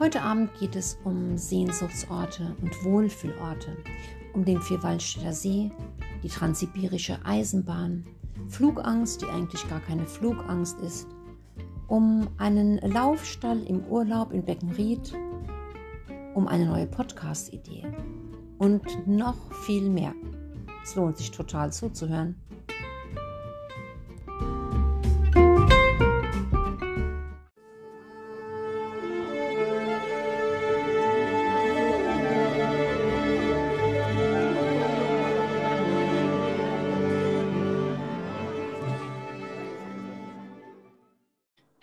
Heute Abend geht es um Sehnsuchtsorte und Wohlfühlorte, um den Vierwaldstätter See, die transsibirische Eisenbahn, Flugangst, die eigentlich gar keine Flugangst ist, um einen Laufstall im Urlaub in Beckenried, um eine neue Podcast-Idee und noch viel mehr. Es lohnt sich total zuzuhören.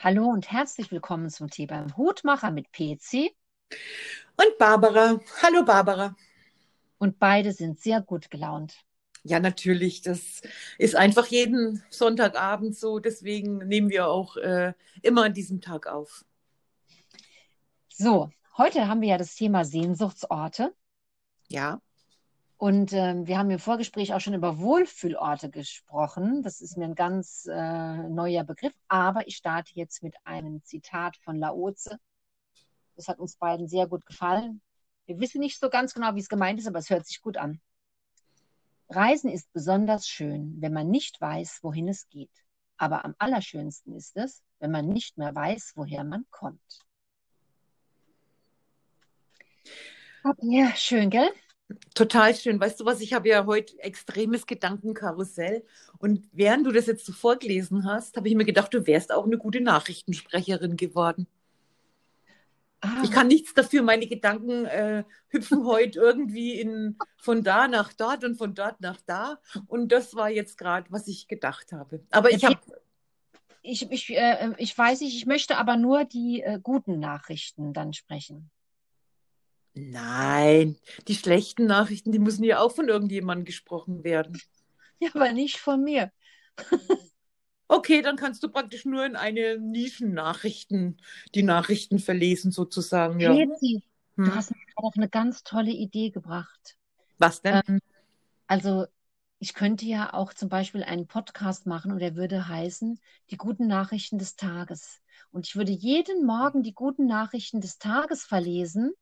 Hallo und herzlich willkommen zum Tee beim Hutmacher mit PC. Und Barbara. Hallo Barbara. Und beide sind sehr gut gelaunt. Ja, natürlich. Das ist einfach jeden Sonntagabend so. Deswegen nehmen wir auch äh, immer an diesem Tag auf. So, heute haben wir ja das Thema Sehnsuchtsorte. Ja. Und äh, wir haben im Vorgespräch auch schon über Wohlfühlorte gesprochen. Das ist mir ein ganz äh, neuer Begriff. Aber ich starte jetzt mit einem Zitat von Laoze. Das hat uns beiden sehr gut gefallen. Wir wissen nicht so ganz genau, wie es gemeint ist, aber es hört sich gut an. Reisen ist besonders schön, wenn man nicht weiß, wohin es geht. Aber am allerschönsten ist es, wenn man nicht mehr weiß, woher man kommt. Ja, schön, gell? Total schön. Weißt du was, ich habe ja heute extremes Gedankenkarussell. Und während du das jetzt so vorgelesen hast, habe ich mir gedacht, du wärst auch eine gute Nachrichtensprecherin geworden. Ah. Ich kann nichts dafür. Meine Gedanken äh, hüpfen heute irgendwie in, von da nach dort und von dort nach da. Und das war jetzt gerade, was ich gedacht habe. Aber ich habe. Ich, ich, äh, ich weiß nicht, ich möchte aber nur die äh, guten Nachrichten dann sprechen. Nein, die schlechten Nachrichten, die müssen ja auch von irgendjemandem gesprochen werden. Ja, aber nicht von mir. Okay, dann kannst du praktisch nur in eine Nischennachrichten, die Nachrichten verlesen sozusagen. Ja. Hm? du hast mir auch eine ganz tolle Idee gebracht. Was denn? Ähm, also ich könnte ja auch zum Beispiel einen Podcast machen und der würde heißen Die guten Nachrichten des Tages. Und ich würde jeden Morgen die guten Nachrichten des Tages verlesen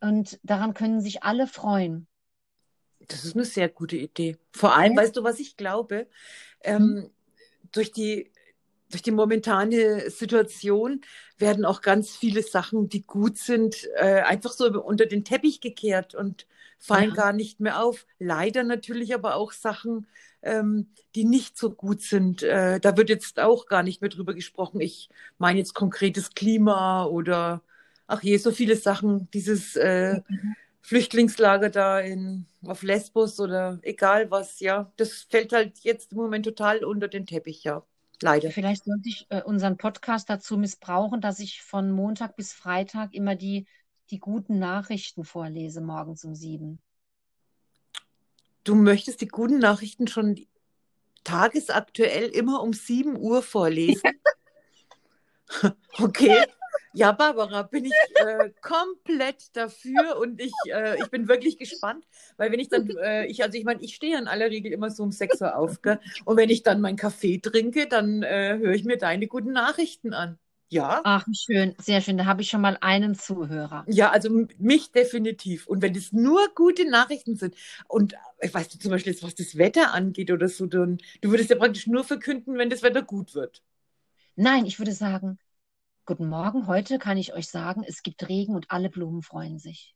und daran können sich alle freuen. Das ist eine sehr gute Idee. Vor allem, ja. weißt du, was ich glaube? Ähm, hm. durch die durch die momentane Situation werden auch ganz viele Sachen, die gut sind, äh, einfach so unter den Teppich gekehrt und fallen ja. gar nicht mehr auf. Leider natürlich aber auch Sachen, ähm, die nicht so gut sind. Äh, da wird jetzt auch gar nicht mehr drüber gesprochen. Ich meine jetzt konkretes Klima oder ach je, so viele Sachen, dieses äh, mhm. Flüchtlingslager da in, auf Lesbos oder egal was, ja, das fällt halt jetzt im Moment total unter den Teppich, ja. Leider. Vielleicht sollte ich äh, unseren Podcast dazu missbrauchen, dass ich von Montag bis Freitag immer die, die guten Nachrichten vorlese, morgens um sieben. Du möchtest die guten Nachrichten schon tagesaktuell immer um sieben Uhr vorlesen? okay. Ja, Barbara, bin ich äh, komplett dafür und ich, äh, ich bin wirklich gespannt, weil wenn ich dann, äh, ich, also ich meine, ich stehe in aller Regel immer so um 6 Uhr auf, gell? und wenn ich dann meinen Kaffee trinke, dann äh, höre ich mir deine guten Nachrichten an. Ja. Ach, schön, sehr schön. Da habe ich schon mal einen Zuhörer. Ja, also mich definitiv. Und wenn es nur gute Nachrichten sind und äh, weißt du zum Beispiel jetzt, was das Wetter angeht oder so, dann, du würdest ja praktisch nur verkünden, wenn das Wetter gut wird. Nein, ich würde sagen, Guten Morgen, heute kann ich euch sagen, es gibt Regen und alle Blumen freuen sich.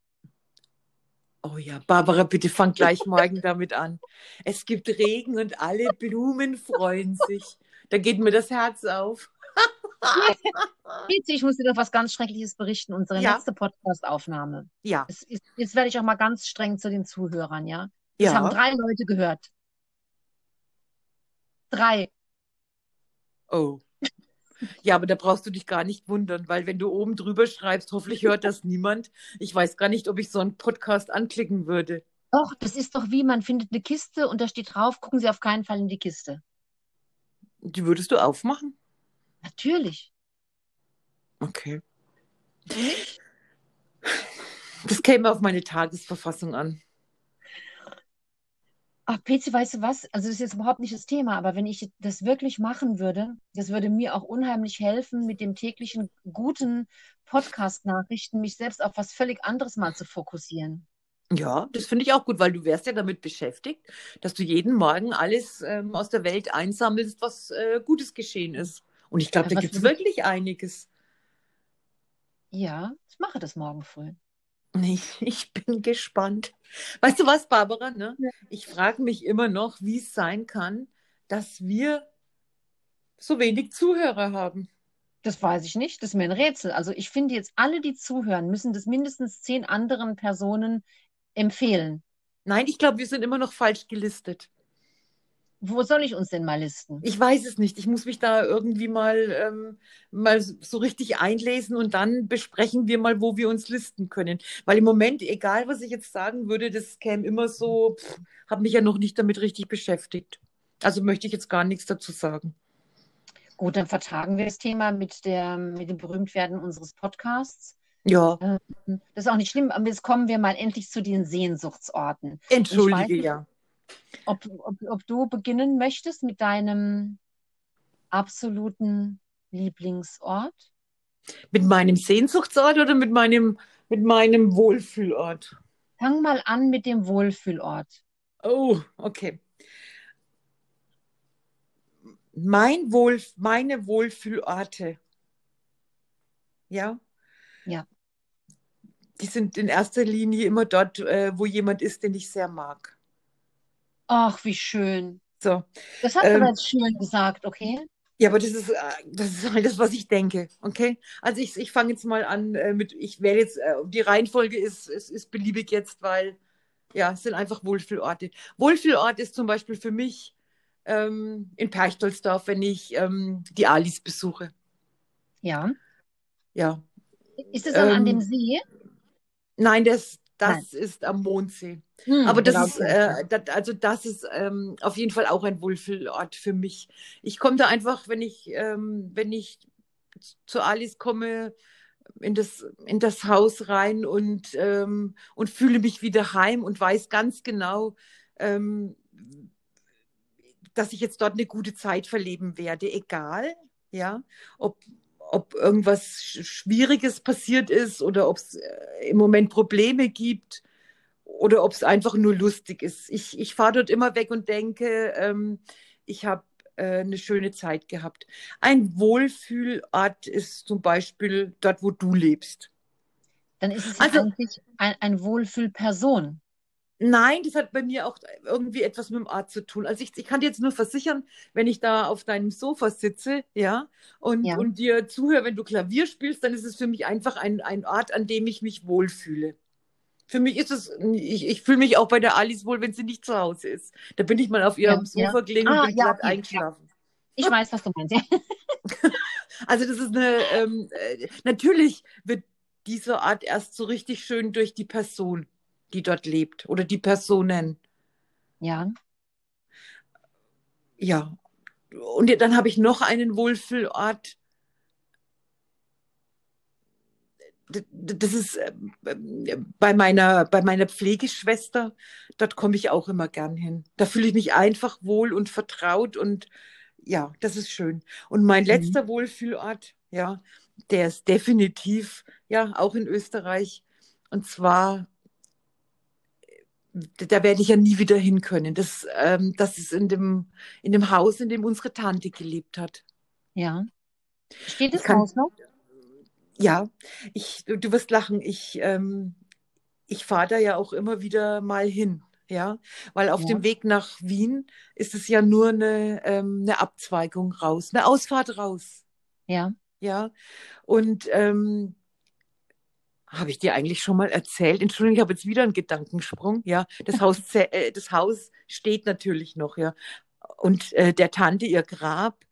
Oh ja, Barbara, bitte fang gleich morgen damit an. Es gibt Regen und alle Blumen freuen sich. Da geht mir das Herz auf. ich muss dir doch was ganz Schreckliches berichten. Unsere ja. letzte Podcast-Aufnahme. Ja. Ist, jetzt werde ich auch mal ganz streng zu den Zuhörern, ja? Das ja. haben drei Leute gehört. Drei. Oh. Ja, aber da brauchst du dich gar nicht wundern, weil wenn du oben drüber schreibst, hoffentlich hört das niemand. Ich weiß gar nicht, ob ich so einen Podcast anklicken würde. Doch, das ist doch wie, man findet eine Kiste und da steht drauf, gucken Sie auf keinen Fall in die Kiste. Die würdest du aufmachen? Natürlich. Okay. Das käme auf meine Tagesverfassung an. Ach, Pezi, weißt du was? Also das ist jetzt überhaupt nicht das Thema, aber wenn ich das wirklich machen würde, das würde mir auch unheimlich helfen, mit dem täglichen guten Podcast-Nachrichten mich selbst auf was völlig anderes mal zu fokussieren. Ja, das finde ich auch gut, weil du wärst ja damit beschäftigt, dass du jeden Morgen alles ähm, aus der Welt einsammelst, was äh, Gutes geschehen ist. Und ich glaube, Ja, da gibt es wirklich einiges. Ja, ich mache das morgen früh. Ich, ich bin gespannt. Weißt du was, Barbara? Ne? Ja. Ich frage mich immer noch, wie es sein kann, dass wir so wenig Zuhörer haben. Das weiß ich nicht, das ist mir ein Rätsel. Also ich finde jetzt, alle, die zuhören, müssen das mindestens zehn anderen Personen empfehlen. Nein, ich glaube, wir sind immer noch falsch gelistet. Wo soll ich uns denn mal listen? Ich weiß es nicht. Ich muss mich da irgendwie mal, ähm, mal so richtig einlesen und dann besprechen wir mal, wo wir uns listen können. Weil im Moment, egal was ich jetzt sagen würde, das käme immer so, habe mich ja noch nicht damit richtig beschäftigt. Also möchte ich jetzt gar nichts dazu sagen. Gut, dann vertagen wir das Thema mit der, mit dem Berühmtwerden unseres Podcasts. Ja, Das ist auch nicht schlimm, aber jetzt kommen wir mal endlich zu den Sehnsuchtsorten. entschuldige, nicht. ja. Ob, ob, ob du beginnen möchtest mit deinem absoluten Lieblingsort? Mit meinem Sehnsuchtsort oder mit meinem, mit meinem Wohlfühlort? Fang mal an mit dem Wohlfühlort. Oh, okay. Mein Wohl, meine Wohlfühlorte. Ja? Ja. Die sind in erster Linie immer dort, äh, wo jemand ist, den ich sehr mag. Ach, wie schön. So. Das hast du Ähm, aber jetzt schön gesagt, okay? Ja, aber das ist, äh, das ist halt das, was ich denke. Okay? Also ich, ich fange jetzt mal an äh, mit, ich werde jetzt, äh, die Reihenfolge ist, ist, ist beliebig jetzt, weil ja, es sind einfach Wohlfühlorte. Wohlfühlort ist zum Beispiel für mich ähm, in Perchtoldsdorf, wenn ich ähm, die Alis besuche. Ja. Ja. Ist es dann an Ähm, dem See? Nein, das, das ist am Mondsee. Hm, Aber das genau, ist, äh, das, also das ist ähm, auf jeden Fall auch ein Wohlfühlort für mich. Ich komme da einfach, wenn ich, ähm, wenn ich zu Alice komme, in das, in das Haus rein und, ähm, und fühle mich wieder heim und weiß ganz genau, ähm, dass ich jetzt dort eine gute Zeit verleben werde, egal, ja, ob, ob irgendwas Sch- Schwieriges passiert ist oder ob es äh, im Moment Probleme gibt oder ob es einfach nur lustig ist. Ich, ich fahre dort immer weg und denke, ähm, ich habe äh, eine schöne Zeit gehabt. Ein Wohlfühlort ist zum Beispiel dort, wo du lebst. Dann ist es Also- eigentlich ein, ein Wohlfühlperson. Nein, das hat bei mir auch irgendwie etwas mit dem Ort zu tun. Also ich, ich kann dir jetzt nur versichern, wenn ich da auf deinem Sofa sitze, ja, und, Ja. und dir zuhöre, wenn du Klavier spielst, dann ist es für mich einfach ein, ein Ort, an dem ich mich wohlfühle. Für mich ist es, ich, ich fühle mich auch bei der Alice wohl, wenn sie nicht zu Hause ist. Da bin ich mal auf ihrem Ja, ja. Sofa gelegen Ah, und bin ja, glatt okay, ja. eingeschlafen. Ich weiß, was du meinst. Ja. Also das ist eine, ähm, äh, natürlich wird dieser Ort erst so richtig schön durch die Person, die dort lebt oder die Personen. Ja. Ja. Und dann habe ich noch einen Wohlfühlort. Das ist äh, äh, bei meiner, bei meiner Pflegeschwester. Dort komme ich auch immer gern hin. Da fühle ich mich einfach wohl und vertraut und ja, das ist schön. Und mein Mhm. letzter Wohlfühlort, ja, der ist definitiv, ja, auch in Österreich. Und zwar, äh, da werde ich ja nie wieder hin können. Das, ähm, das ist in dem, in dem Haus, in dem unsere Tante gelebt hat. Ja. Steht das Haus noch? Ja, ich, du, wirst lachen. Ich, ähm, ich fahre da ja auch immer wieder mal hin. Ja, weil auf Ja. dem Weg nach Wien ist es ja nur eine, ähm, eine Abzweigung raus, eine Ausfahrt raus. Ja. Ja, und ähm, habe ich dir eigentlich schon mal erzählt? Entschuldigung, ich habe jetzt wieder einen Gedankensprung. Ja, das Haus, äh, das Haus steht natürlich noch, ja. Und äh, der Tante, ihr Grab,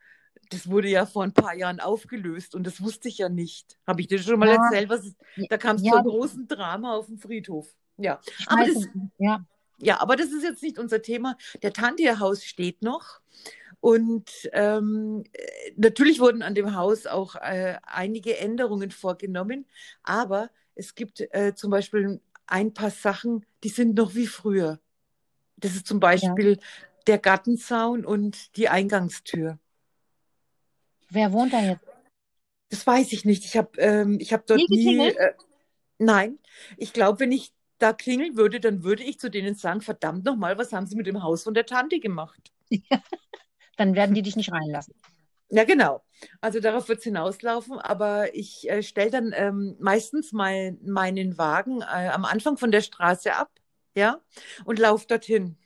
das wurde ja vor ein paar Jahren aufgelöst und das wusste ich ja nicht. Habe ich dir schon mal Ja. erzählt? Was, ist- da kam es Ja, zu einem großen Drama auf dem Friedhof. Ja, aber das, ja. ja, aber das ist jetzt nicht unser Thema. Der Tante, ihr Haus steht noch. Und ähm, äh, natürlich wurden an dem Haus auch äh, einige Änderungen vorgenommen, aber es gibt äh, zum Beispiel ein paar Sachen, die sind noch wie früher. Das ist zum Beispiel ja. der Gartenzaun und die Eingangstür. Wer wohnt da jetzt? Das weiß ich nicht. Ich habe ähm, hab dort nie. nie äh, nein, ich glaube, wenn ich da klingeln würde, dann würde ich zu denen sagen: Verdammt nochmal, was haben Sie mit dem Haus von der Tante gemacht? Ja, dann werden die dich nicht reinlassen. Ja, genau. Also darauf wird es hinauslaufen, aber ich äh, stelle dann ähm, meistens mein, meinen Wagen äh, am Anfang von der Straße ab, ja, und laufe dorthin.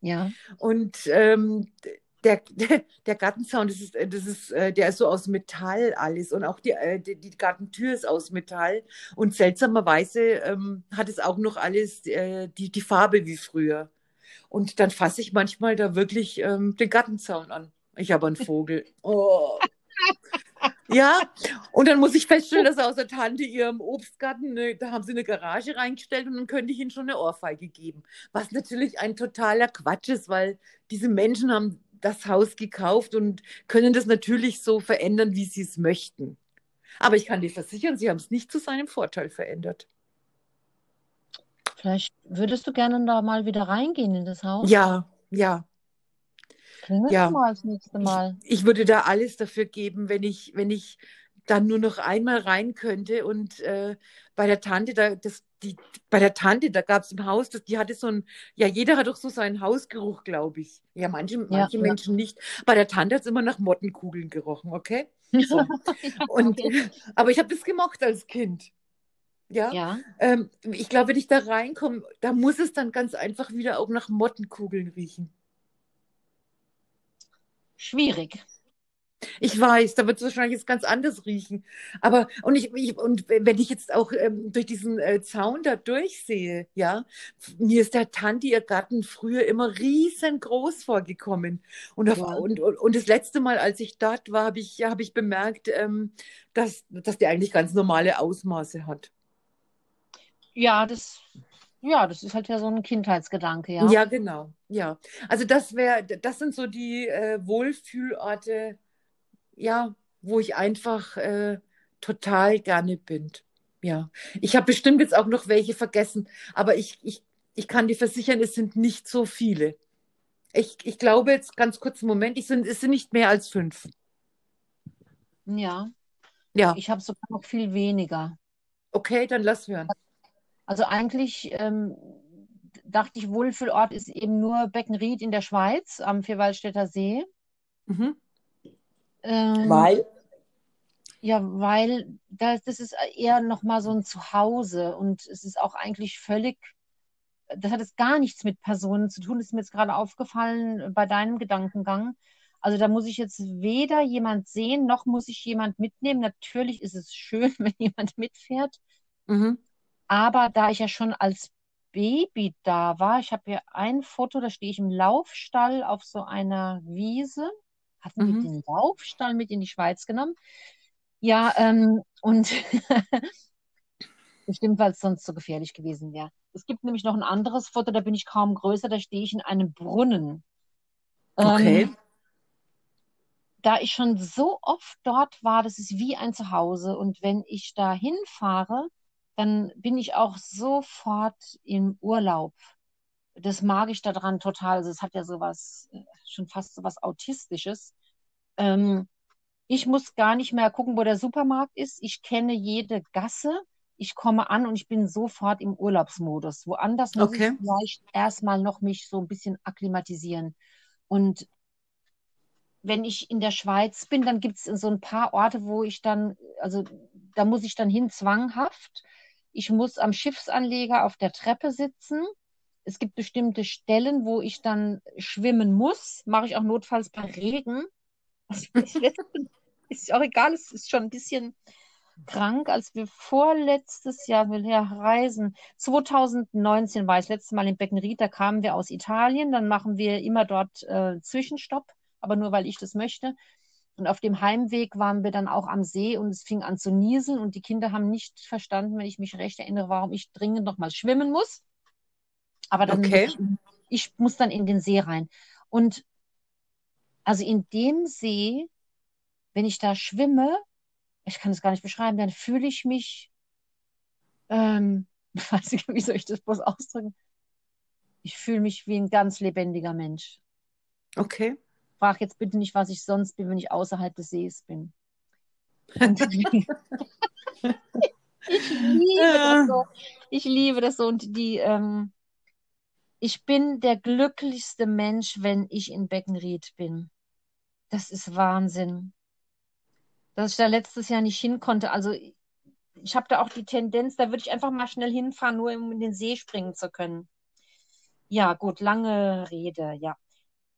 Ja. Und ähm, der, der, der Gartenzaun, das ist, das ist, äh, der ist so aus Metall alles und auch die, äh, die, die Gartentür ist aus Metall und seltsamerweise ähm, hat es auch noch alles äh, die, die Farbe wie früher. Und dann fasse ich manchmal da wirklich ähm, den Gartenzaun an. Ich habe einen Vogel. Oh. Ja, und dann muss ich feststellen, dass aus der Tante ihrem Obstgarten, ne, da haben sie eine Garage reingestellt und dann könnte ich ihnen schon eine Ohrfeige geben. Was natürlich ein totaler Quatsch ist, weil diese Menschen haben das Haus gekauft und können das natürlich so verändern, wie sie es möchten. Aber ich kann dir versichern, sie haben es nicht zu seinem Vorteil verändert. Vielleicht würdest du gerne da mal wieder reingehen in das Haus? Ja, ja. Klingel Ja. mal das nächste Mal. Ich würde da alles dafür geben, wenn ich, wenn ich dann nur noch einmal rein könnte. Und äh, bei der Tante, da, das, die, bei der Tante, da gab es im Haus, das, die hatte so ein, ja, jeder hat doch so seinen Hausgeruch, glaube ich. Ja, manche, manche ja. Menschen nicht. Bei der Tante hat es immer nach Mottenkugeln gerochen, okay? So. Und, aber ich habe das gemocht als Kind. Ja. Ja, Ähm, ich glaube, wenn ich da reinkomme, da muss es dann ganz einfach wieder auch nach Mottenkugeln riechen. schwierig. Ich weiß, da wird es wahrscheinlich jetzt ganz anders riechen. Aber, und ich, ich und wenn ich jetzt auch ähm, durch diesen äh, Zaun da durchsehe, ja, mir ist der Tante, ihr Garten früher immer riesengroß vorgekommen. Und, auf, Ja. und, und, und das letzte Mal, als ich dort war, habe ich, hab ich bemerkt, ähm, dass, dass der eigentlich ganz normale Ausmaße hat. Ja, das, ja, das ist halt ja so ein Kindheitsgedanke, ja. Ja, genau. Ja. Also das wäre, das sind so die äh, Wohlfühlorte, ja, wo ich einfach äh, total gerne bin. Ja. Ich habe bestimmt jetzt auch noch welche vergessen, aber ich, ich, ich kann dir versichern, es sind nicht so viele. Ich, ich glaube jetzt ganz kurz einen Moment, ich sind, es sind nicht mehr als fünf. Ja, Ja, ich habe sogar noch viel weniger. okay, dann lass hören. Also eigentlich ähm, dachte ich, Wohlfühlort ist eben nur Beckenried in der Schweiz am Vierwaldstätter See. Mhm. Ähm, Weil? Ja, weil das, das ist eher nochmal so ein Zuhause und es ist auch eigentlich völlig, das hat jetzt gar nichts mit Personen zu tun, das ist mir jetzt gerade aufgefallen bei deinem Gedankengang. Also da muss ich jetzt weder jemand sehen, noch muss ich jemand mitnehmen. Natürlich ist es schön, wenn jemand mitfährt, Mhm. aber da ich ja schon als Baby da war, ich habe hier ein Foto, da stehe ich im Laufstall auf so einer Wiese. Hatten Mhm. den Laufstall mit in die Schweiz genommen? Ja, ähm, und bestimmt, weil es sonst so gefährlich gewesen wäre. Es gibt nämlich noch ein anderes Foto, da bin ich kaum größer, da stehe ich in einem Brunnen. Okay. Ähm, da ich schon so oft dort war, das ist wie ein Zuhause. Und wenn ich da hinfahre, dann bin ich auch sofort im Urlaub. Das mag ich daran total. Also es hat ja sowas, äh, schon fast sowas Autistisches. Ähm, ich muss gar nicht mehr gucken, wo der Supermarkt ist. Ich kenne jede Gasse. Ich komme an und ich bin sofort im Urlaubsmodus. Woanders muss ich Okay. vielleicht erstmal noch mich so ein bisschen akklimatisieren. Und wenn ich in der Schweiz bin, dann gibt es so ein paar Orte, wo ich dann, also da muss ich dann hin, zwanghaft. Ich muss am Schiffsanleger auf der Treppe sitzen. Es gibt bestimmte Stellen, wo ich dann schwimmen muss. Mache ich auch notfalls bei Regen. Also ist auch egal, es ist schon ein bisschen krank, als wir vorletztes Jahr ja reisen. 2019 war ich das letzte Mal in Beckenried, da kamen wir aus Italien, dann machen wir immer dort äh, Zwischenstopp, aber nur weil ich das möchte. Und auf dem Heimweg waren wir dann auch am See und es fing an zu nieseln und die Kinder haben nicht verstanden, wenn ich mich recht erinnere, warum ich dringend noch mal schwimmen muss. Aber dann muss Okay. ich, ich muss dann in den See rein. Und also in dem See, wenn ich da schwimme, ich kann es gar nicht beschreiben, dann fühle ich mich, ähm, weiß nicht, wie soll ich das bloß ausdrücken? Ich fühle mich wie ein ganz lebendiger Mensch. Okay. Frag jetzt bitte nicht, was ich sonst bin, wenn ich außerhalb des Sees bin. ich liebe das so. Ich liebe das so. Und die, ähm, ich bin der glücklichste Mensch, wenn ich in Beckenried bin. Das ist Wahnsinn. Dass ich da letztes Jahr nicht hin konnte. Also ich habe da auch die Tendenz, da würde ich einfach mal schnell hinfahren, nur um in den See springen zu können. Ja, gut, lange Rede, ja.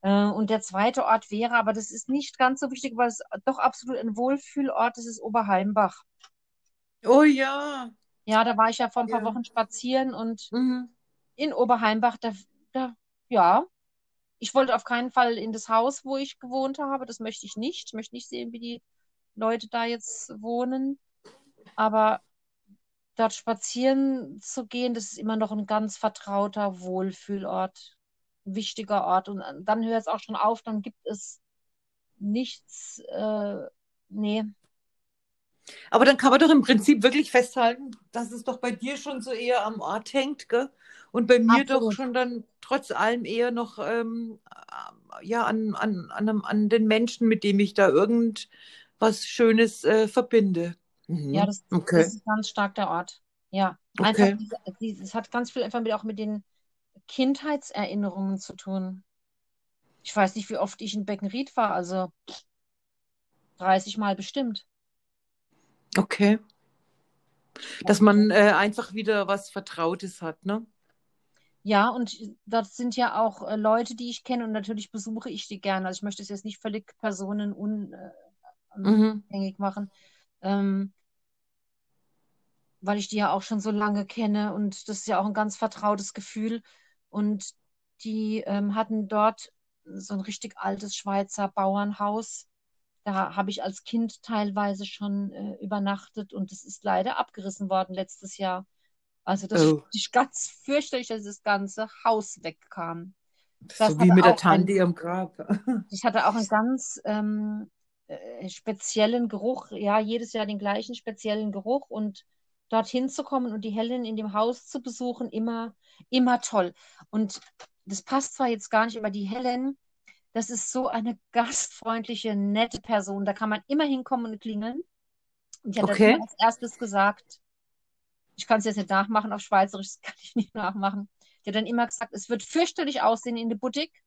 Äh, und der zweite Ort wäre, aber das ist nicht ganz so wichtig, weil es doch absolut ein Wohlfühlort ist, ist Oberheimbach. Oh ja. Ja, da war ich ja vor ein paar ja. Wochen spazieren und mhm. In Oberheimbach, da, da, ja, ich wollte auf keinen Fall in das Haus, wo ich gewohnt habe. Das möchte ich nicht. Ich möchte nicht sehen, wie die Leute da jetzt wohnen. Aber dort spazieren zu gehen, das ist immer noch ein ganz vertrauter Wohlfühlort, ein wichtiger Ort. Und dann hört es auch schon auf, dann gibt es nichts, äh, nee. Aber dann kann man doch im Prinzip wirklich festhalten, dass es doch bei dir schon so eher am Ort hängt, gell? Und bei mir Absolut. doch schon dann trotz allem eher noch ähm, ja, an, an, an, an den Menschen, mit dem ich da irgendwas Schönes äh, verbinde. Mhm. Ja, das, okay. das, ist ganz stark der Ort. Ja, einfach, okay. diese, es hat ganz viel einfach mit, auch mit den Kindheitserinnerungen zu tun. Ich weiß nicht, wie oft ich in Beckenried war, also 30 Mal bestimmt. Okay. Dass man äh, einfach wieder was Vertrautes hat, ne? Ja, und dort sind ja auch äh, Leute, die ich kenne und natürlich besuche ich die gerne. Also ich möchte es jetzt nicht völlig personenunabhängig äh, mhm. machen. Ähm, weil ich die ja auch schon so lange kenne und das ist ja auch ein ganz vertrautes Gefühl. Und die ähm, hatten dort so ein richtig altes Schweizer Bauernhaus. Da habe ich als Kind teilweise schon äh, übernachtet und es ist leider abgerissen worden letztes Jahr. Also das oh. ist ganz fürchterlich, dass das ganze Haus wegkam. Das so wie mit der Tante im Grab. Das hatte auch einen ganz ähm, äh, speziellen Geruch, ja, jedes Jahr den gleichen speziellen Geruch und dorthin zu kommen und die Helen in dem Haus zu besuchen, immer, immer toll. Und das passt zwar jetzt gar nicht, aber die Helen, das ist so eine gastfreundliche, nette Person. Da kann man immer hinkommen und klingeln. Und die hat okay. als erstes gesagt, ich kann es jetzt nicht nachmachen auf Schweizerisch, das kann ich nicht nachmachen. Hat dann immer gesagt, es wird fürchterlich aussehen in der Boutique.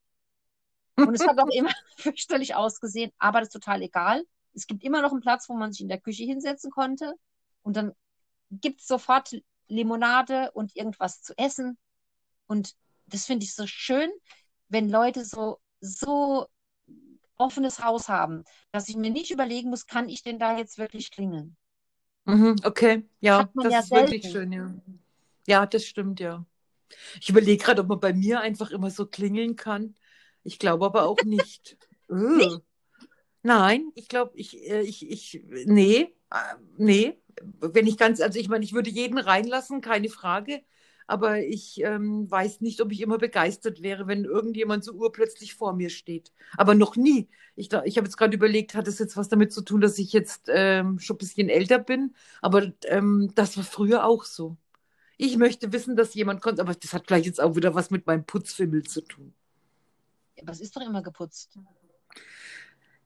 Und es hat auch immer fürchterlich ausgesehen, aber das ist total egal. Es gibt immer noch einen Platz, wo man sich in der Küche hinsetzen konnte. Und dann gibt es sofort Limonade und irgendwas zu essen. Und das finde ich so schön, wenn Leute so, so offenes Haus haben, dass ich mir nicht überlegen muss, kann ich denn da jetzt wirklich klingeln? Mhm, okay, ja, das ja ist selten. wirklich schön, ja. Ja, das stimmt, ja. Ich überlege gerade, ob man bei mir einfach immer so klingeln kann. Ich glaube aber auch nicht. nicht? Nein, ich glaube, ich, äh, ich, ich, nee, äh, nee, wenn ich ganz, also ich meine, ich würde jeden reinlassen, keine Frage, aber ich ähm, weiß nicht, ob ich immer begeistert wäre, wenn irgendjemand so urplötzlich vor mir steht. Aber noch nie. Ich, ich habe jetzt gerade überlegt, hat es jetzt was damit zu tun, dass ich jetzt ähm, schon ein bisschen älter bin? Aber ähm, das war früher auch so. Ich möchte wissen, dass jemand kommt, aber das hat vielleicht jetzt auch wieder was mit meinem Putzfimmel zu tun. Es ist doch immer geputzt.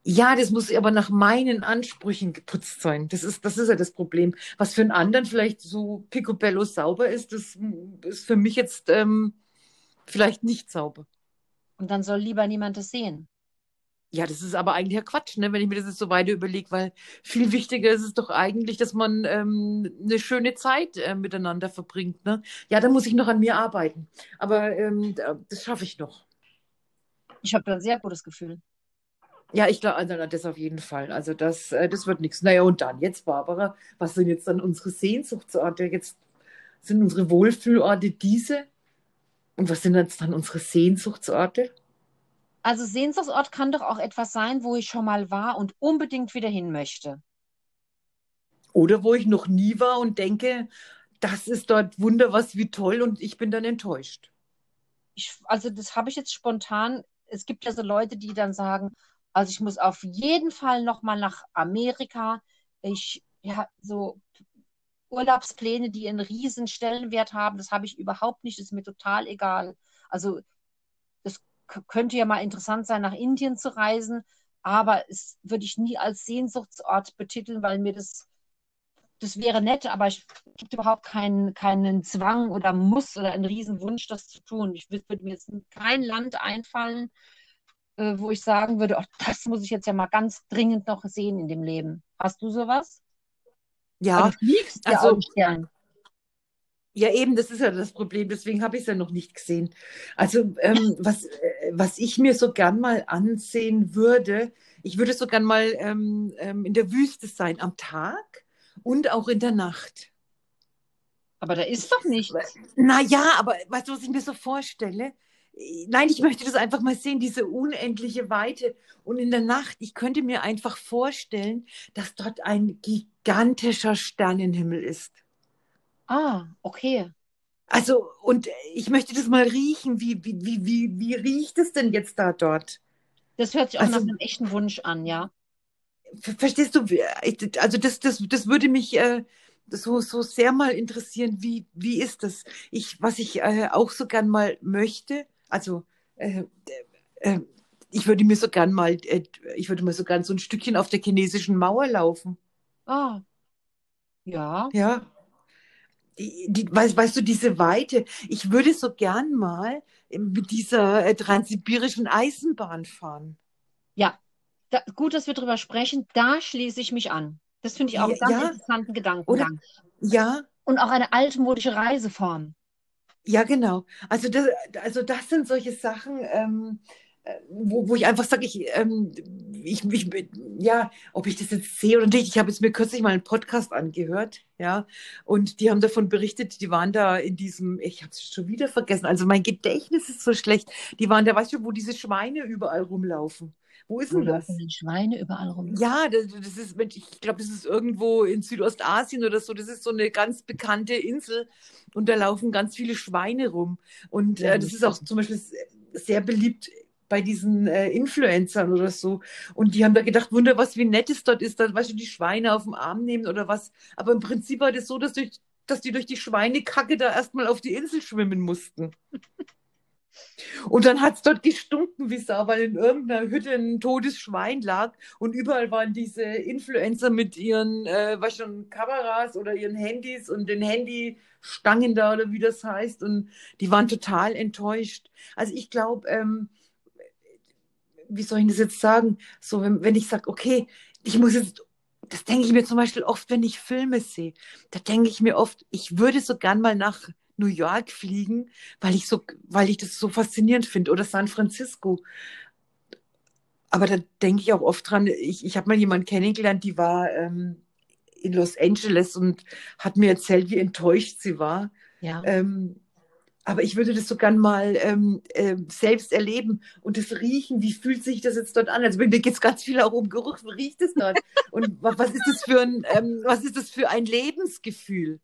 Ja, das muss aber nach meinen Ansprüchen geputzt sein. Das ist, das ist ja das Problem. Was für einen anderen vielleicht so picobello sauber ist, das ist für mich jetzt ähm, vielleicht nicht sauber. Und dann soll lieber niemand das sehen. Ja, das ist aber eigentlich ja Quatsch, ne? wenn ich mir das jetzt so weiter überlege, weil viel wichtiger ist es doch eigentlich, dass man ähm, eine schöne Zeit äh, miteinander verbringt. Ne? Ja, da muss ich noch an mir arbeiten. Aber ähm, das schaffe ich noch. Ich habe da ein sehr gutes Gefühl. Ja, ich glaube, also das auf jeden Fall. Also das, äh, das wird nichts. Naja, und dann jetzt, Barbara, was sind jetzt dann unsere Sehnsuchtsorte? Jetzt sind unsere Wohlfühlorte diese. Und was sind jetzt dann unsere Sehnsuchtsorte? Also Sehnsuchtsort kann doch auch etwas sein, wo ich schon mal war und unbedingt wieder hin möchte. Oder wo ich noch nie war und denke, das ist dort wunder was wie toll und ich bin dann enttäuscht. Ich, also das habe ich jetzt spontan. Es gibt ja so Leute, die dann sagen, also ich muss auf jeden Fall nochmal nach Amerika. Ich, ja, so Urlaubspläne, die einen riesen Stellenwert haben, das habe ich überhaupt nicht, ist mir total egal. Also es könnte ja mal interessant sein, nach Indien zu reisen, aber es würde ich nie als Sehnsuchtsort betiteln, weil mir das, das wäre nett, aber es gibt überhaupt keinen, keinen Zwang oder Muss oder einen Riesenwunsch, das zu tun. Ich würde mir jetzt kein Land einfallen, äh, wo ich sagen würde, oh, das muss ich jetzt ja mal ganz dringend noch sehen in dem Leben. Hast du sowas? Ja, du fliegst ja also auch gern. Ja, eben, das ist ja das Problem. Deswegen habe ich es ja noch nicht gesehen. Also, ähm, was, äh, was ich mir so gern mal ansehen würde, ich würde so gern mal ähm, ähm, in der Wüste sein, am Tag und auch in der Nacht. Aber da ist doch nichts. Naja, aber weißt du, was ich mir so vorstelle? Nein, ich möchte das einfach mal sehen, diese unendliche Weite. Und in der Nacht, ich könnte mir einfach vorstellen, dass dort ein gigantischer Sternenhimmel ist. Ah, okay. Also, und ich möchte das mal riechen. Wie, wie, wie, wie, wie riecht es denn jetzt da dort? Das hört sich auch Also, nach einem echten Wunsch an, ja. ver- verstehst du? Also, das, das, das würde mich äh, so, so sehr mal interessieren. Wie, wie ist das? Ich, was ich äh, auch so gern mal möchte, also, äh, äh, ich würde mir so gern mal, äh, ich würde mal so gern so ein Stückchen auf der chinesischen Mauer laufen. Ah, ja. Ja. Die, die, weißt, weißt du, diese Weite, ich würde so gern mal mit dieser äh, transsibirischen Eisenbahn fahren. Ja. Da, gut, dass wir drüber sprechen. Da schließe ich mich an. Das finde ich auch einen ganz ja, interessanten oder? Gedankengang. Ja, Und auch eine altmodische Reiseform. Ja, genau. Also das, also das sind solche Sachen, ähm, äh, wo, wo ich einfach sage, ich, ähm, ich, ich, ja, ob ich das jetzt sehe oder nicht. Ich habe jetzt mir kürzlich mal einen Podcast angehört, ja, und die haben davon berichtet, die waren da in diesem, ich habe es schon wieder vergessen, also mein Gedächtnis ist so schlecht. Die waren da, weißt du, wo diese Schweine überall rumlaufen. Wo ist Wo denn das? Schweine überall rum? Ja, das, das ist, ich glaube, das ist irgendwo in Südostasien oder so. Das ist so eine ganz bekannte Insel und da laufen ganz viele Schweine rum. Und Ja, äh, das ist auch zum Beispiel sehr beliebt bei diesen äh, Influencern oder so. Und die haben da gedacht, wunder, was wie nett es dort ist, dann weißt du, die Schweine auf den Arm nehmen oder was. Aber im Prinzip war das so, dass, durch, dass die durch die Schweinekacke da erstmal auf die Insel schwimmen mussten. Und dann hat es dort gestunken wie Sau, weil in irgendeiner Hütte ein totes Schwein lag und überall waren diese Influencer mit ihren, äh, was schon, Kameras oder ihren Handys und den Handystangen da oder wie das heißt und die waren total enttäuscht. Also ich glaube, ähm, wie soll ich das jetzt sagen? So, wenn, wenn ich sage, okay, ich muss jetzt, das denke ich mir zum Beispiel oft, wenn ich Filme sehe, da denke ich mir oft, ich würde so gern mal nach New York fliegen, weil ich so, weil ich das so faszinierend finde oder San Francisco. Aber da denke ich auch oft dran, ich, ich habe mal jemanden kennengelernt, die war ähm, in Los Angeles und hat mir erzählt, wie enttäuscht sie war. Ja. Ähm, aber ich würde das so gern mal ähm, ähm, selbst erleben und das riechen. Wie fühlt sich das jetzt dort an? Also bei mir geht es ganz viel auch um Geruch. Wie riecht es dort? Und wa- was ist das für ein, ähm, was ist das für ein Lebensgefühl?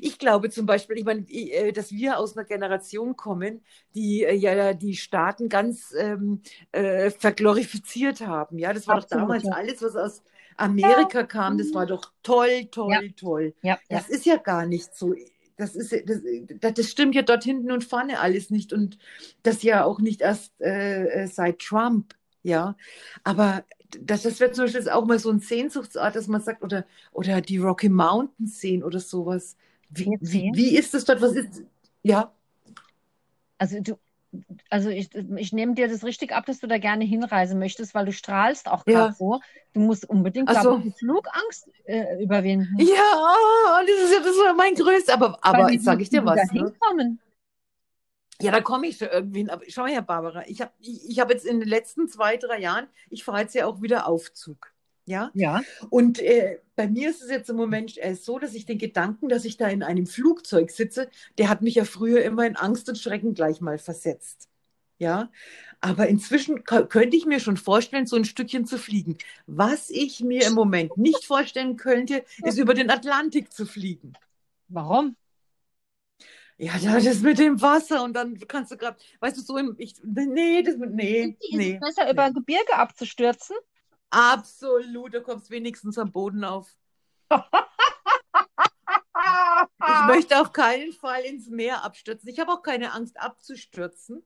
Ich glaube zum Beispiel, ich meine, äh, dass wir aus einer Generation kommen, die äh, ja die Staaten ganz ähm, äh, verglorifiziert haben. Ja, das war doch Absolut, damals ja. alles, was aus Amerika kam, das war doch toll, toll, Ja. toll. Ja, ja. Das ist ja gar nicht so. Das ist, das, das das stimmt ja dort hinten und vorne alles nicht und das ja auch nicht erst äh, äh, seit Trump, ja. Aber das, das wäre zum Beispiel auch mal so ein Sehnsuchtsort, dass man sagt, oder, oder die Rocky Mountains sehen oder sowas. Wie, wie, wie ist das dort? Was ist, ja, Also du, also ich, ich nehme dir das richtig ab, dass du da gerne hinreisen möchtest, weil du strahlst auch Ja. gerade so. Du musst unbedingt, Ach glaube so. ich, die Flugangst äh, überwinden. ja, das ist ja das war mein größter, aber, aber jetzt sage ich dir was. da Ne? hinkommen? Ja, da komme ich schon irgendwie hin. Aber schau her, Barbara, ich habe ich, ich hab jetzt in den letzten zwei, drei Jahren, ich fahre jetzt ja auch wieder Aufzug. Ja, Ja. und äh, bei mir ist es jetzt im Moment äh, so, dass ich den Gedanken, dass ich da in einem Flugzeug sitze, der hat mich ja früher immer in Angst und Schrecken gleich mal versetzt. Ja, aber inzwischen könnte ich mir schon vorstellen, so ein Stückchen zu fliegen. Was ich mir im Moment nicht vorstellen könnte, ist über den Atlantik zu fliegen. Warum? Ja, da das mit dem Wasser und dann kannst du gerade, weißt du, so im, ich, nee, das, nee, Ist nee, es besser, nee. über Gebirge abzustürzen? Absolut, du kommst wenigstens am Boden auf. Ich möchte auf keinen Fall ins Meer abstürzen. Ich habe auch keine Angst abzustürzen.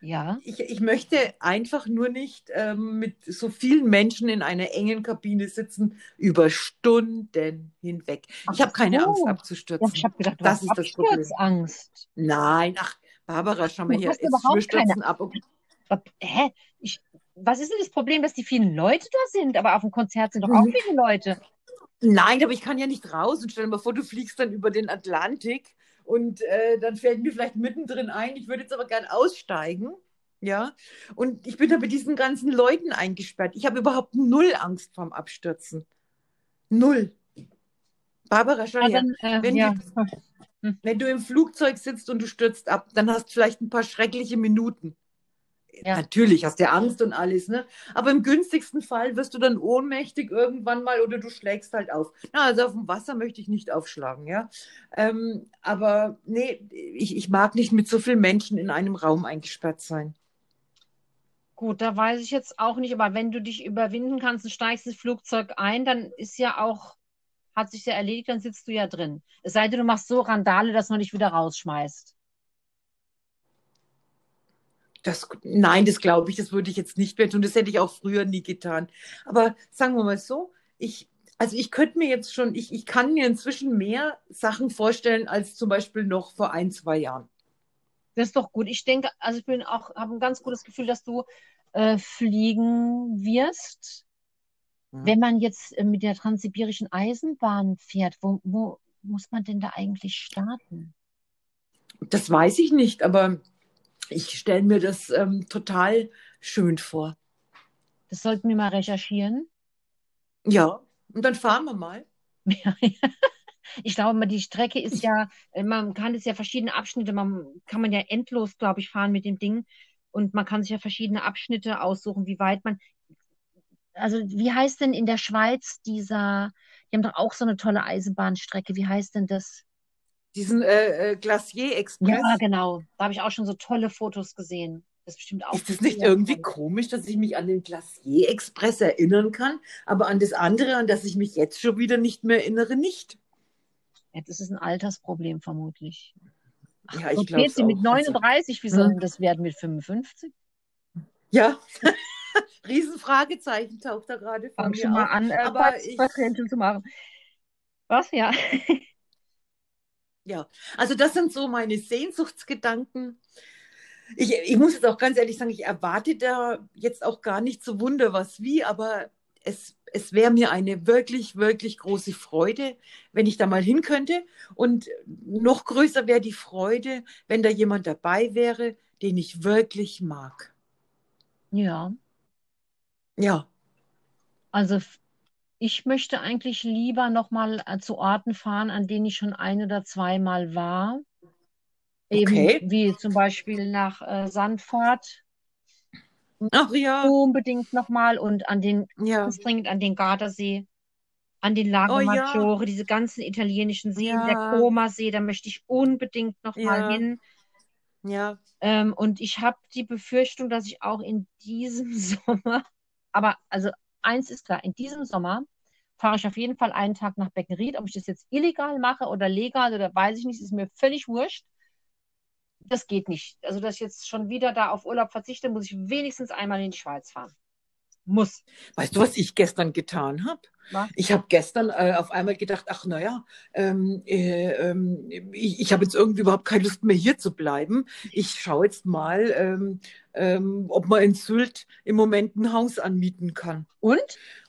Ja. Ich, ich möchte einfach nur nicht ähm, mit so vielen Menschen in einer engen Kabine sitzen, über Stunden hinweg. Ach ich habe keine so. Angst Ja, abzustürzen. ich habe gedacht, du Das hast ist das Problem. Absturzangst. Nein, ach, Barbara, schau mal Du hier, jetzt wir stürzen ab. Okay. Aber, Hä? Ich, was ist denn das Problem, dass die vielen Leute da sind? Aber auf dem Konzert sind doch Mhm. auch viele Leute. Nein, aber ich kann ja nicht raus und stell dir mal vor, du fliegst dann über den Atlantik und äh, dann fällt mir vielleicht mittendrin ein, ich würde jetzt aber gern aussteigen. Ja, und ich bin da mit diesen ganzen Leuten eingesperrt. Ich habe überhaupt null Angst vorm Abstürzen. Null. Barbara, schau dann, äh, Wenn, ja. du, wenn du im Flugzeug sitzt und du stürzt ab, dann hast du vielleicht ein paar schreckliche Minuten. Ja. Natürlich hast du Angst und alles, ne? Aber im günstigsten Fall wirst du dann ohnmächtig irgendwann mal oder du schlägst halt auf. Na, also auf dem Wasser möchte ich nicht aufschlagen, ja. Ähm, aber nee, ich, ich mag nicht mit so vielen Menschen in einem Raum eingesperrt sein. Gut, da weiß ich jetzt auch nicht, aber wenn du dich überwinden kannst und steigst ins Flugzeug ein, dann ist ja auch, hat sich ja erledigt, dann sitzt du ja drin. Es sei denn, du machst so Randale, dass man dich wieder rausschmeißt. Das, nein, das glaube ich, das würde ich jetzt nicht mehr tun. Das hätte ich auch früher nie getan. Aber sagen wir mal so, ich, also ich könnte mir jetzt schon, ich, ich kann mir inzwischen mehr Sachen vorstellen als zum Beispiel noch vor ein, zwei Jahren. Das ist doch gut. Ich denke, also ich bin auch, habe ein ganz gutes Gefühl, dass du äh, fliegen wirst. Mhm. Wenn man jetzt äh, mit der transsibirischen Eisenbahn fährt, wo, wo muss man denn da eigentlich starten? Das weiß ich nicht, aber ich stelle mir das ähm, total schön vor. Das sollten wir mal recherchieren. Ja, und dann fahren wir mal. Ja, Ich glaube, mal, die Strecke ist ja, äh, man kann es ja verschiedene Abschnitte, man kann man ja endlos, glaube ich, fahren mit dem Ding. Und man kann sich ja verschiedene Abschnitte aussuchen, wie weit man. Also, wie heißt denn in der Schweiz dieser, die haben doch auch so eine tolle Eisenbahnstrecke. Wie heißt denn das? Diesen äh, äh, Glacier Express. Ja, genau. Da habe ich auch schon so tolle Fotos gesehen. Das ist bestimmt auch Ist das nicht irgendwie komisch, dass ich mich an den Glacier Express erinnern kann, aber an das andere, an das ich mich jetzt schon wieder nicht mehr erinnere, nicht? Das ist ein Altersproblem vermutlich. Ja, ich glaube geht sie mit auch. Also, 39, wie Hm. soll denn das werden mit 55? ja, Riesenfragezeichen taucht da gerade vor Fang mir schon mal auf. an, äh, Aber ich- zu machen. Was? Ja. Ja, also das sind so meine Sehnsuchtsgedanken. Ich, ich muss jetzt auch ganz ehrlich sagen, ich erwarte da jetzt auch gar nicht so wunder was wie, aber es, es wäre mir eine wirklich, wirklich große Freude, wenn ich da mal hin könnte. Und noch größer wäre die Freude, wenn da jemand dabei wäre, den ich wirklich mag. Ja. Ja, Also ich möchte eigentlich lieber nochmal zu Orten fahren, an denen ich schon ein oder zweimal war. Eben Okay. wie zum Beispiel nach äh, Sandford. ach ja, Unbedingt nochmal und an den, ja, ganz dringend an den Gardasee, an den Lago Oh ja. Maggiore, diese ganzen italienischen Seen, der Ja. Comasee, da möchte ich unbedingt nochmal Ja. hin. ja. Ähm, und ich habe die Befürchtung, dass ich auch in diesem Sommer, aber also eins ist klar, in diesem Sommer fahre ich auf jeden Fall einen Tag nach Beckenried. Ob ich das jetzt illegal mache oder legal oder weiß ich nicht, ist mir völlig wurscht. Das geht nicht. Also, dass ich jetzt schon wieder da auf Urlaub verzichte, muss ich wenigstens einmal in die Schweiz fahren. Muss. Weißt du, was ich gestern getan habe? Was? Ich habe gestern äh, auf einmal gedacht, ach naja, ähm, äh, ähm, ich, ich habe jetzt irgendwie überhaupt keine Lust mehr hier zu bleiben. Ich schaue jetzt mal, ähm, ähm, ob man in Sylt im Moment ein Haus anmieten kann. Und?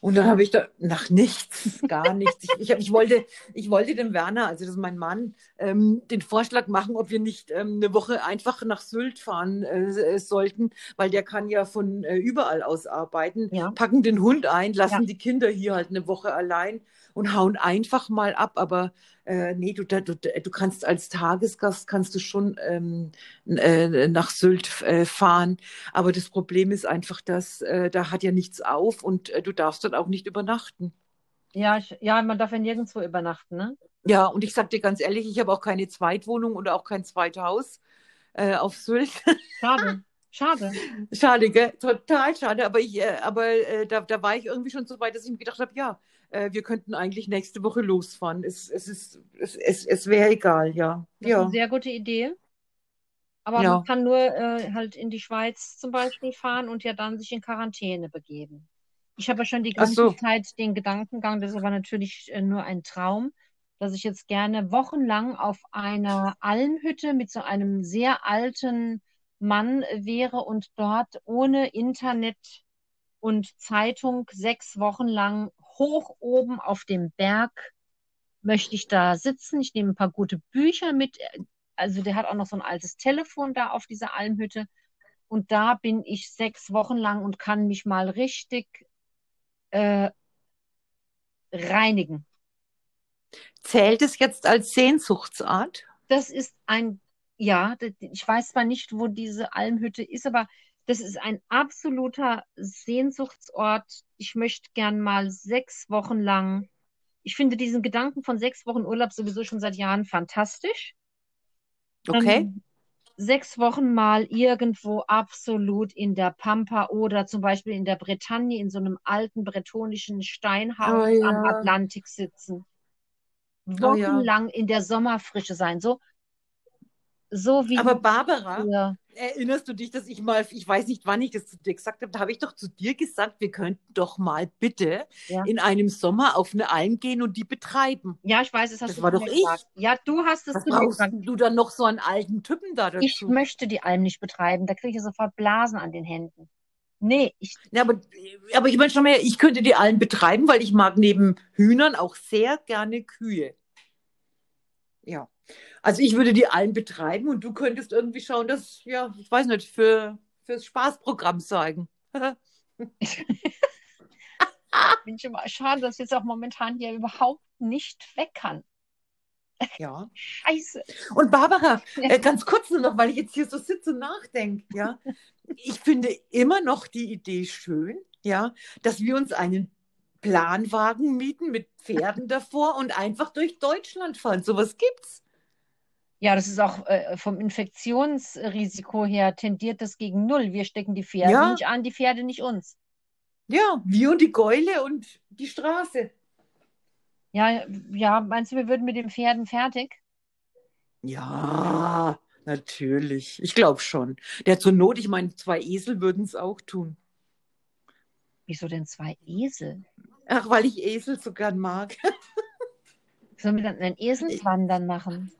Und dann habe ich da nach nichts, gar nichts. Ich, ich, hab, ich, wollte, ich wollte dem Werner, also das ist mein Mann, ähm, den Vorschlag machen, ob wir nicht ähm, eine Woche einfach nach Sylt fahren äh, sollten, weil der kann ja von äh, überall aus arbeiten, Ja. packen den Hund ein, lassen Ja. die Kinder hier halt eine Woche allein und hauen einfach mal ab. Aber äh, nee, du, du, du kannst als Tagesgast kannst du schon ähm, äh, nach Sylt äh, fahren. Aber das Problem ist einfach, dass äh, da hat ja nichts auf und äh, du darfst dort auch nicht übernachten. Ja, ich, ja, man darf ja nirgendwo übernachten, ne? Ja, und ich sag dir ganz ehrlich, ich habe auch keine Zweitwohnung oder auch kein Zweithaus äh, auf Sylt. Schade. Schade. Schade, gell? Total schade. Aber, ich, äh, aber äh, da, da war ich irgendwie schon so weit, dass ich mir gedacht habe, ja, äh, wir könnten eigentlich nächste Woche losfahren. Es, es, ist, es, es, es wäre egal, ja. Das ist ja. eine sehr gute Idee. Aber Ja. man kann nur äh, halt in die Schweiz zum Beispiel fahren und ja dann sich in Quarantäne begeben. Ich habe ja schon die ganze so. Zeit den Gedankengang, das ist aber natürlich äh, nur ein Traum, dass ich jetzt gerne wochenlang auf einer Almhütte mit so einem sehr alten Mann wäre und dort ohne Internet und Zeitung sechs Wochen lang hoch oben auf dem Berg möchte ich da sitzen. Ich nehme ein paar gute Bücher mit. Also der hat auch noch so ein altes Telefon da auf dieser Almhütte. Und da bin ich sechs Wochen lang und kann mich mal richtig äh, reinigen. Zählt es jetzt als Sehnsuchtsart? Das ist ein, ja, ich weiß zwar nicht, wo diese Almhütte ist, aber das ist ein absoluter Sehnsuchtsort. Ich möchte gern mal sechs Wochen lang. Ich finde diesen Gedanken von sechs Wochen Urlaub sowieso schon seit Jahren fantastisch. Okay. Ähm, sechs Wochen mal irgendwo absolut in der Pampa oder zum Beispiel in der Bretagne in so einem alten bretonischen Steinhaus Oh am ja. Atlantik sitzen. Oh ja. Wochenlang in der Sommerfrische sein. So, so wie Aber Barbara, früher. erinnerst du dich, dass ich mal, ich weiß nicht, wann ich das zu dir gesagt habe, da habe ich doch zu dir gesagt, wir könnten doch mal bitte Ja. in einem Sommer auf eine Alm gehen und die betreiben. Ja, ich weiß, das hast Das du war doch mir ich. gesagt. Ja, du hast es gesagt. du dann noch so einen alten Typen da Ich dazu? möchte die Alm nicht betreiben. Da kriege ich sofort Blasen an den Händen. Nee, ich, Ja, aber, aber ich meine schon mal, ich könnte die Alm betreiben, weil ich mag neben Hühnern auch sehr gerne Kühe. Ja. Also ich würde die Alm betreiben und du könntest irgendwie schauen, dass, ja, ich weiß nicht, für, fürs Spaßprogramm sorgen. bin mal schade, dass ich jetzt auch momentan hier überhaupt nicht weg kann. ja. Scheiße. Und Barbara, äh, ganz kurz nur noch, weil ich jetzt hier so sitze und nachdenke, ja. Ich finde immer noch die Idee schön, ja, dass wir uns einen Planwagen mieten mit Pferden davor und einfach durch Deutschland fahren. Sowas gibt's. Ja, das ist auch äh, vom Infektionsrisiko her tendiert das gegen null. Wir stecken die Pferde Ja. nicht an, die Pferde nicht uns. Ja, wir und die Keule und die Straße. Ja, ja, meinst du, wir würden mit den Pferden fertig? Ja, natürlich. Ich glaube schon. Der zur Not, ich meine, zwei Esel würden es auch tun. Wieso denn zwei Esel? Ach, weil ich Esel so gern mag. Sollen wir dann ein Eselswandern machen?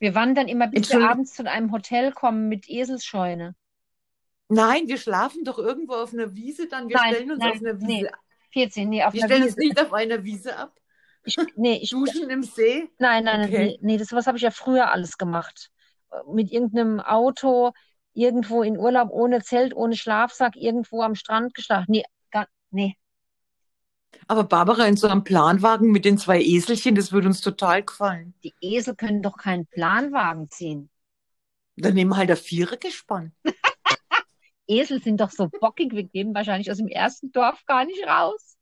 Wir wandern immer, bis wir abends zu einem Hotel kommen mit Eselsscheune. Nein, wir schlafen doch irgendwo auf einer Wiese dann. Wir Nein, stellen uns nein, auf einer Wiese nee. 14, nee, auf Wir einer stellen uns Wiese. nicht auf einer Wiese ab. Ich, nee, ich, Duschen im See. nein, nein, nein, Okay. nee, nee, das sowas habe ich ja früher alles gemacht. Mit irgendeinem Auto, irgendwo in Urlaub, ohne Zelt, ohne Schlafsack, irgendwo am Strand geschlafen. Nee, gar, nee. Aber Barbara in so einem Planwagen mit den zwei Eselchen, das würde uns total gefallen. Die Esel können doch keinen Planwagen ziehen. Dann nehmen wir halt ein Vierergespann. Esel sind doch so bockig, wir gehen wahrscheinlich aus dem ersten Dorf gar nicht raus.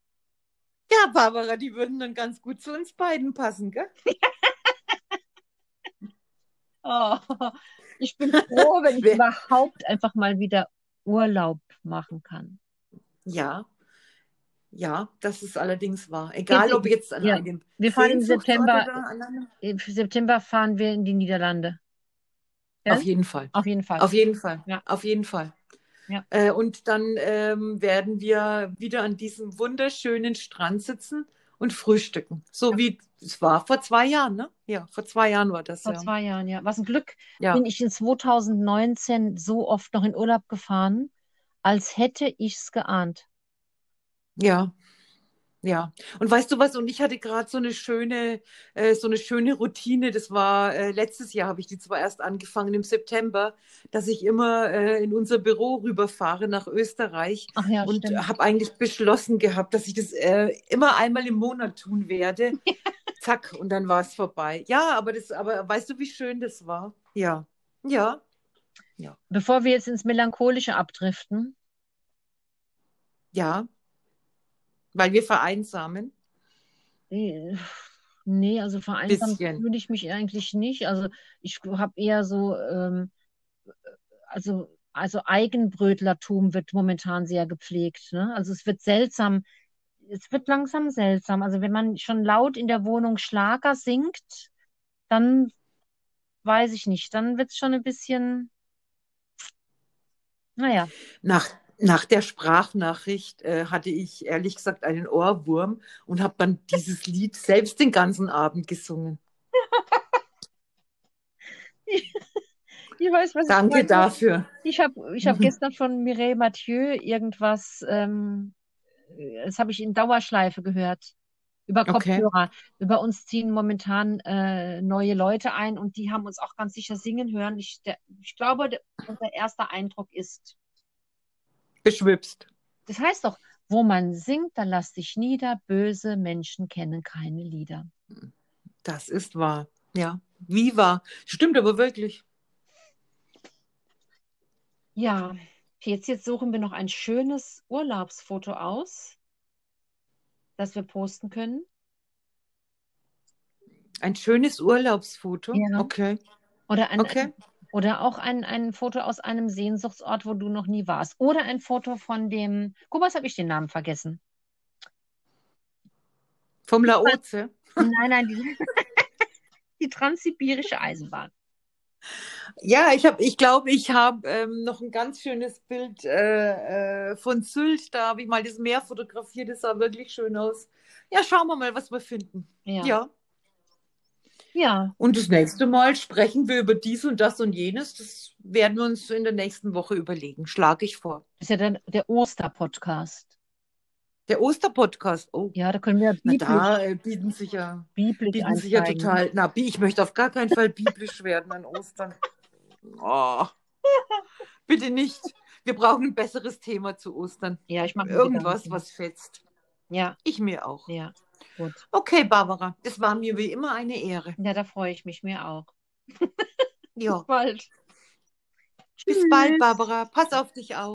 Ja, Barbara, die würden dann ganz gut zu uns beiden passen, gell? Oh, ich bin froh, wenn ich überhaupt einfach mal wieder Urlaub machen kann. Ja. Ja, das ist allerdings wahr. Egal, ob jetzt an ja. einem Wir fahren im September, im September fahren wir in die Niederlande. Ja? Auf jeden Fall. Auf jeden Fall. Auf jeden Fall. Ja. Auf jeden Fall. Ja. Äh, und dann ähm, werden wir wieder an diesem wunderschönen Strand sitzen und frühstücken. So wie es war vor zwei Jahren, ne? Ja, vor zwei Jahren war das, Vor ja. zwei Jahren, ja. Was ein Glück, Ja. bin ich in 2019 so oft noch in Urlaub gefahren, als hätte ich's geahnt. Ja. Ja. Und weißt du was? Und ich hatte gerade so eine schöne, äh, so eine schöne Routine. Das war äh, letztes Jahr habe ich die zwar erst angefangen im September, dass ich immer äh, in unser Büro rüberfahre nach Österreich. Ach ja, und habe eigentlich beschlossen gehabt, dass ich das äh, immer einmal im Monat tun werde. Zack, und dann war es vorbei. Ja, aber das, aber weißt du, wie schön das war? Ja, ja, Bevor wir jetzt ins Melancholische abdriften, ja, weil wir vereinsamen. äh, nee, also vereinsamt Bisschen. fühle ich mich eigentlich nicht. Also ich habe eher so, ähm, also also Eigenbrötlertum wird momentan sehr gepflegt. Ne? Also es wird seltsam, es wird langsam seltsam. Also wenn man schon laut in der Wohnung Schlager singt, dann weiß ich nicht, dann wird es schon ein bisschen, naja. Nach, nach der Sprachnachricht äh, hatte ich ehrlich gesagt einen Ohrwurm und habe dann dieses Lied selbst den ganzen Abend gesungen. Ich weiß, was Danke ich dafür. Ich habe ich hab gestern von Mireille Mathieu irgendwas, ähm, das habe ich in Dauerschleife gehört, über Okay. Kopfhörer. Über uns ziehen momentan äh, neue Leute ein und die haben uns auch ganz sicher singen hören. Ich, der, ich glaube, der, unser erster Eindruck ist, Beschwipst. das heißt doch, wo man singt, da lass dich nieder, böse Menschen kennen keine Lieder. Das ist wahr. Ja, wie wahr. Stimmt aber wirklich. Ja, jetzt, jetzt suchen wir noch ein schönes Urlaubsfoto aus, das wir posten können. Ein schönes Urlaubsfoto. Ja. Okay. Oder, ein, Okay. Oder auch ein, ein Foto aus einem Sehnsuchtsort, wo du noch nie warst. Oder ein Foto von dem, guck mal, was habe ich den Namen vergessen? Vom Laoze. Nein, nein, die, die Transsibirische Eisenbahn. Ja, ich habe, ich glaube, ich habe ähm, noch ein ganz schönes Bild äh, äh, von Sylt. Da habe ich mal das Meer fotografiert. Das sah wirklich schön aus. Ja, schauen wir mal, was wir finden. Ja. Ja. Ja, Und das nächste Mal sprechen wir über dies und das und jenes. Das werden wir uns in der nächsten Woche überlegen. Schlage ich vor. das ist ja der, der Osterpodcast. Der Osterpodcast. Oh, Ja, da können wir na biblisch, da äh, bieten sich ja, biblisch bieten sich ja total. Na, ich möchte auf gar keinen Fall biblisch werden an Ostern. Oh, bitte nicht. Wir brauchen ein besseres Thema zu Ostern. Ja, ich mache Irgendwas, was fetzt. Ja, Ich mir auch. ja, gut. Okay, Barbara, es war mir wie immer eine Ehre. Ja, da freue ich mich mir auch. Ja, Bald. bis bald, Barbara. Pass auf dich auf.